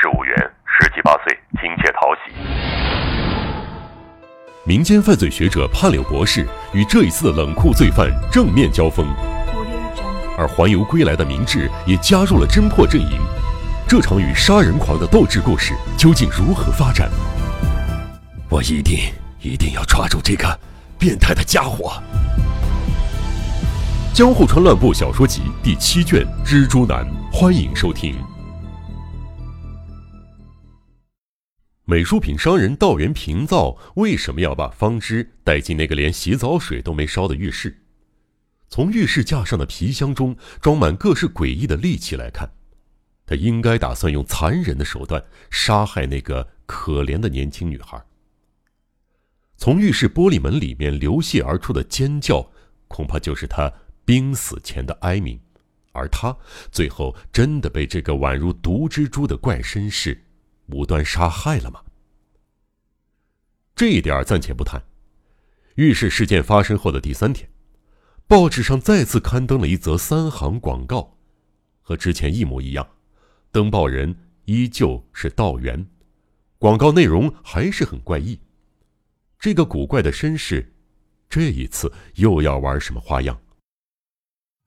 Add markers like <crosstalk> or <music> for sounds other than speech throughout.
事务员，十七八岁，亲切讨喜。民间犯罪学者潘柳博士与这一次的冷酷罪犯正面交锋，而环游归来的明智也加入了侦破阵营。这场与杀人狂的斗智故事究竟如何发展？我一定一定要抓住这个变态的家伙！《江户川乱步小说集》第七卷《蜘蛛男》，欢迎收听。美术品商人道元平造为什么要把方知带进那个连洗澡水都没烧的浴室？从浴室架上的皮箱中装满各式诡异的利器来看。他应该打算用残忍的手段杀害那个可怜的年轻女孩。从浴室玻璃门里面流泻而出的尖叫，恐怕就是他濒死前的哀鸣。而他最后真的被这个宛如毒蜘蛛的怪绅士无端杀害了吗？这一点暂且不谈。浴室事件发生后的第三天，报纸上再次刊登了一则三行广告，和之前一模一样。登报人依旧是道元，广告内容还是很怪异。这个古怪的绅士，这一次又要玩什么花样？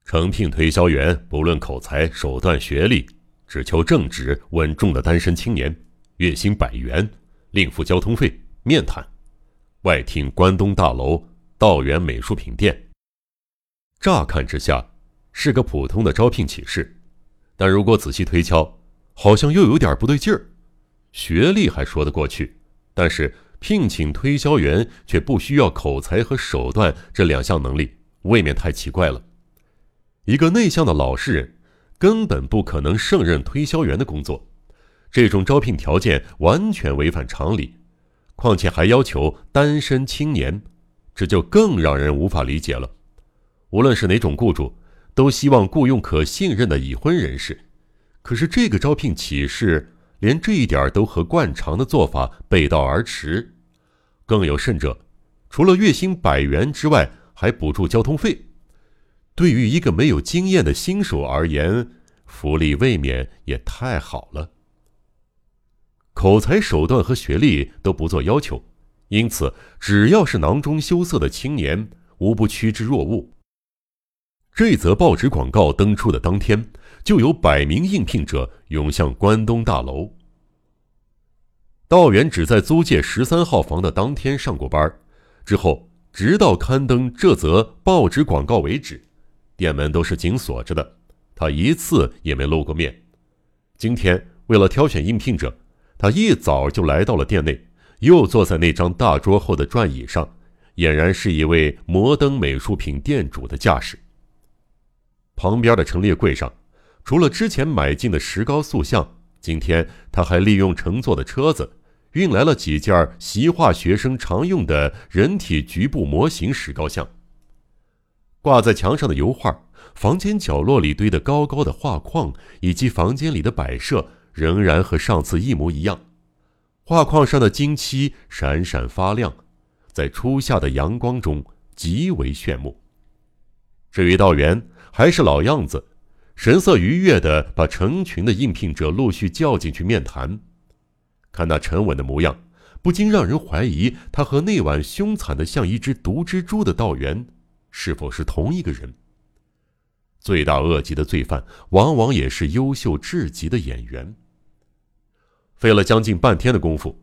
诚聘推销员，不论口才、手段、学历，只求正直稳重的单身青年，月薪百元，另付交通费。面谈，外厅关东大楼道元美术品店。乍看之下，是个普通的招聘启事。但如果仔细推敲，好像又有点不对劲儿。学历还说得过去，但是聘请推销员却不需要口才和手段这两项能力，未免太奇怪了。一个内向的老实人，根本不可能胜任推销员的工作。这种招聘条件完全违反常理，况且还要求单身青年，这就更让人无法理解了。无论是哪种雇主。都希望雇佣可信任的已婚人士，可是这个招聘启事连这一点都和惯常的做法背道而驰。更有甚者，除了月薪百元之外，还补助交通费。对于一个没有经验的新手而言，福利未免也太好了。口才、手段和学历都不做要求，因此只要是囊中羞涩的青年，无不趋之若鹜。这则报纸广告登出的当天，就有百名应聘者涌向关东大楼。道元只在租借十三号房的当天上过班，之后直到刊登这则报纸广告为止，店门都是紧锁着的，他一次也没露过面。今天为了挑选应聘者，他一早就来到了店内，又坐在那张大桌后的转椅上，俨然是一位摩登美术品店主的架势。旁边的陈列柜上，除了之前买进的石膏塑像，今天他还利用乘坐的车子运来了几件习画学生常用的人体局部模型石膏像。挂在墙上的油画，房间角落里堆得高高的画框，以及房间里的摆设，仍然和上次一模一样。画框上的金漆闪闪发亮，在初夏的阳光中极为炫目。至于道元。还是老样子，神色愉悦地把成群的应聘者陆续叫进去面谈。看那沉稳的模样，不禁让人怀疑他和那晚凶残的像一只毒蜘蛛的道元，是否是同一个人。罪大恶极的罪犯，往往也是优秀至极的演员。费了将近半天的功夫，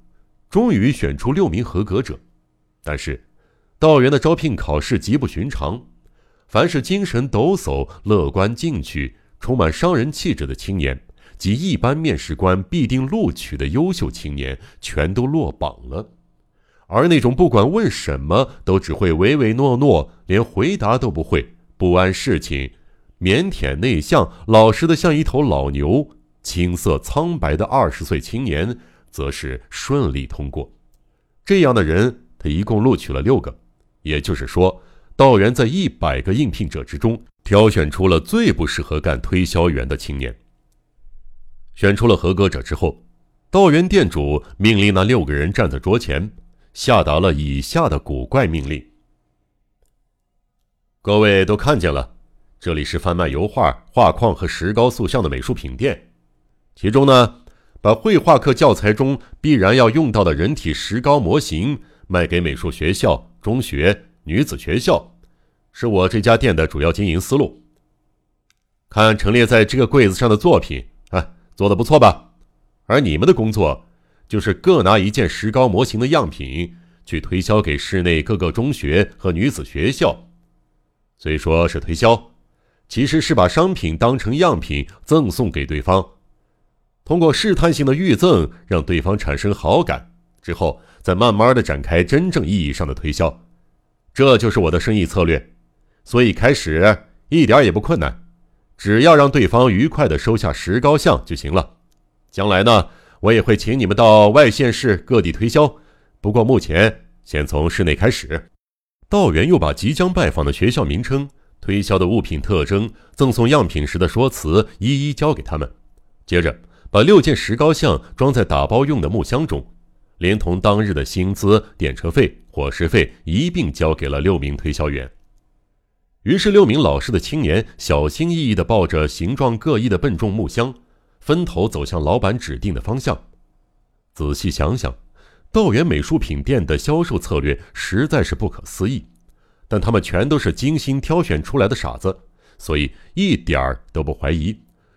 终于选出六名合格者。但是，道元的招聘考试极不寻常。凡是精神抖擞、乐观进取、充满商人气质的青年，及一般面试官必定录取的优秀青年，全都落榜了。而那种不管问什么都只会唯唯诺诺，连回答都不会、不谙事情、腼腆内向、老实的像一头老牛、青涩苍白的二十岁青年，则是顺利通过。这样的人，他一共录取了六个，也就是说。道元在一百个应聘者之中挑选出了最不适合干推销员的青年。选出了合格者之后，道元店主命令那六个人站在桌前，下达了以下的古怪命令：各位都看见了，这里是贩卖油画、画框和石膏塑像的美术品店，其中呢，把绘画课教材中必然要用到的人体石膏模型卖给美术学校、中学、女子学校，是我这家店的主要经营思路。看陈列在这个柜子上的作品，啊，做的不错吧？而你们的工作，就是各拿一件石膏模型的样品去推销给市内各个中学和女子学校。虽说是推销，其实是把商品当成样品赠送给对方。通过试探性的预赠，让对方产生好感，之后再慢慢的展开真正意义上的推销，这就是我的生意策略。所以开始一点也不困难，只要让对方愉快的收下石膏像就行了。将来呢，我也会请你们到外县市各地推销，不过目前先从市内开始。道元又把即将拜访的学校名称、推销的物品特征、赠送样品时的说辞一一交给他们，接着。把六件石膏像装在打包用的木箱中，连同当日的薪资、电车费、伙食费一并交给了六名推销员。于是，六名老实的青年小心翼翼地抱着形状各异的笨重木箱，分头走向老板指定的方向。仔细想想，道元美术品店的销售策略实在是不可思议，但他们全都是精心挑选出来的傻子，所以一点儿都不怀疑。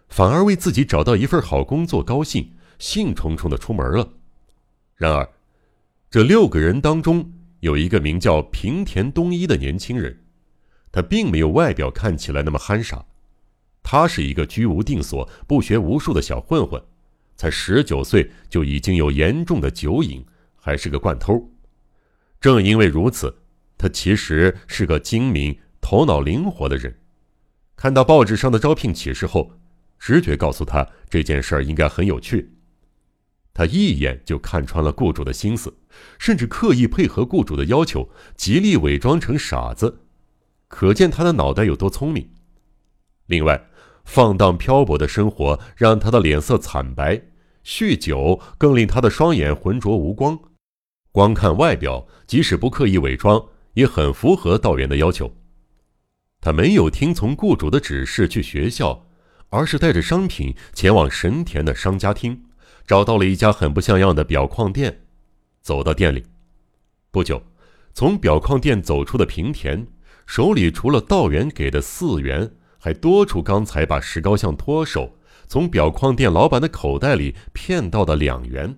反而为自己找到一份好工作高兴，兴冲冲的出门了。然而，这六个人当中有一个名叫平田东一的年轻人，他并没有外表看起来那么憨傻，他是一个居无定所、不学无术的小混混，才十九岁就已经有严重的酒瘾，还是个惯偷。正因为如此，他其实是个精明、头脑灵活的人。看到报纸上的招聘启事后。直觉告诉他这件事儿应该很有趣，他一眼就看穿了雇主的心思，甚至刻意配合雇主的要求，极力伪装成傻子，可见他的脑袋有多聪明。另外，放荡漂泊的生活让他的脸色惨白，酗酒更令他的双眼浑浊无光。光看外表，即使不刻意伪装，也很符合道元的要求。他没有听从雇主的指示去学校。而是带着商品前往神田的商家厅，找到了一家很不像样的表框店。走到店里，不久，从表框店走出的平田手里除了道元给的四元，还多出刚才把石膏像脱手从表框店老板的口袋里骗到的两元，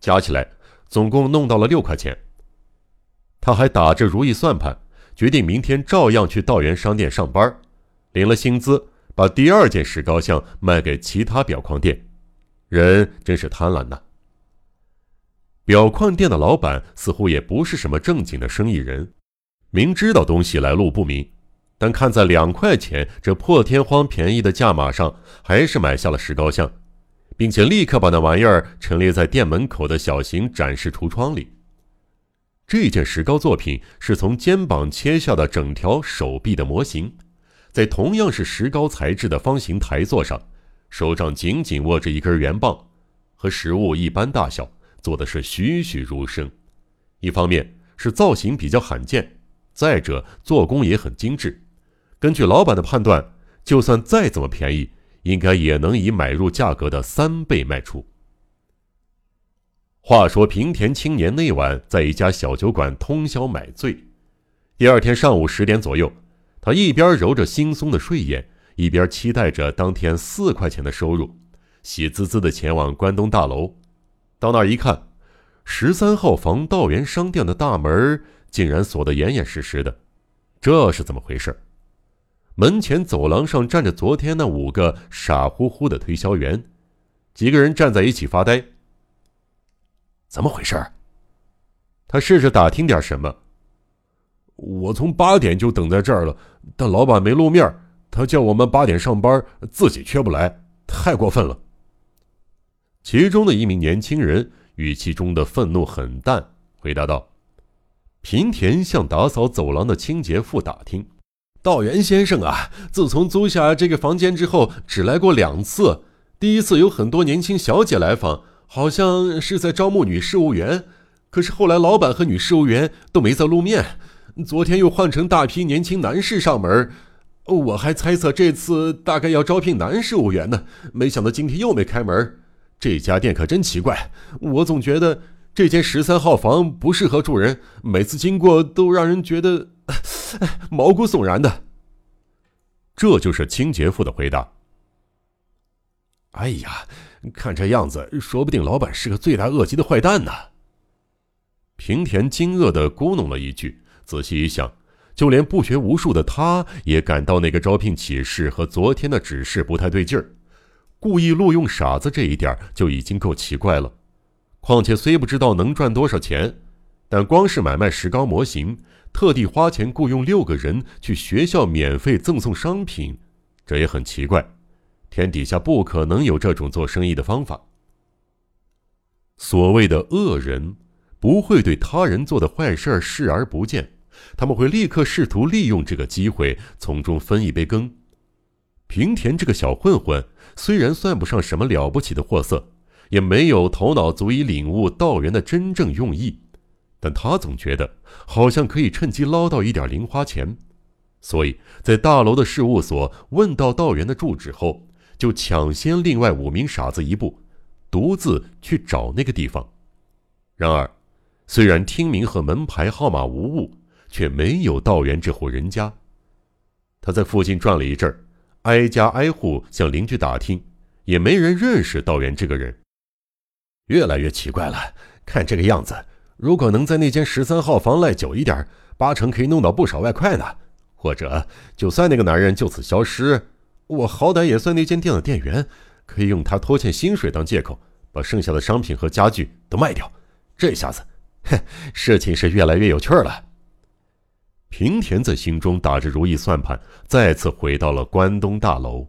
加起来总共弄到了六块钱。他还打着如意算盘，决定明天照样去道元商店上班，领了薪资。把第二件石膏像卖给其他表框店，人真是贪婪呐。表框店的老板似乎也不是什么正经的生意人，明知道东西来路不明，但看在两块钱这破天荒便宜的价码上，还是买下了石膏像，并且立刻把那玩意儿陈列在店门口的小型展示橱窗里。这件石膏作品是从肩膀切下的整条手臂的模型。在同样是石膏材质的方形台座上，手上紧紧握着一根圆棒，和实物一般大小，做的是栩栩如生。一方面是造型比较罕见，再者做工也很精致。根据老板的判断，就算再怎么便宜，应该也能以买入价格的三倍卖出。话说平田青年那晚在一家小酒馆通宵买醉，第二天上午十点左右。他一边揉着惺忪的睡眼，一边期待着当天四块钱的收入，喜滋滋地前往关东大楼。到那儿一看，十三号房道元商店的大门竟然锁得严严实实的，这是怎么回事？门前走廊上站着昨天那五个傻乎乎的推销员，几个人站在一起发呆。怎么回事？他试着打听点什么。我从八点就等在这儿了，但老板没露面。他叫我们八点上班，自己却不来，太过分了。其中的一名年轻人语气中的愤怒很淡，回答道：“平田向打扫走廊的清洁妇打听，道元先生啊，自从租下这个房间之后，只来过两次。第一次有很多年轻小姐来访，好像是在招募女事务员，可是后来老板和女事务员都没再露面。”昨天又换成大批年轻男士上门，我还猜测这次大概要招聘男事务员呢，没想到今天又没开门，这家店可真奇怪，我总觉得这间十三号房不适合住人，每次经过都让人觉得 <laughs> 毛骨悚然的。这就是清洁妇的回答。哎呀，看这样子，说不定老板是个罪大恶极的坏蛋呢。平田惊愕的咕哝了一句，仔细一想，就连不学无术的他也感到那个招聘启事和昨天的指示不太对劲儿。故意录用傻子这一点就已经够奇怪了，况且虽不知道能赚多少钱，但光是买卖石膏模型，特地花钱雇佣六个人去学校免费赠送商品，这也很奇怪。天底下不可能有这种做生意的方法。所谓的恶人，不会对他人做的坏事视而不见，他们会立刻试图利用这个机会从中分一杯羹。平田这个小混混。虽然算不上什么了不起的货色，也没有头脑足以领悟道元的真正用意，但他总觉得好像可以趁机捞到一点零花钱，所以在大楼的事务所问到道元的住址后，就抢先另外五名傻子一步，独自去找那个地方。然而，虽然听名和门牌号码无误，却没有道元这户人家。他在附近转了一阵儿。挨家挨户向邻居打听，也没人认识道元这个人。越来越奇怪了，看这个样子，如果能在那间十三号房赖久一点，八成可以弄到不少外快呢。或者，就算那个男人就此消失，我好歹也算那间店的店员，可以用他拖欠薪水当借口，把剩下的商品和家具都卖掉。这下子，哼，事情是越来越有趣了。平田在心中打着如意算盘，再次回到了关东大楼。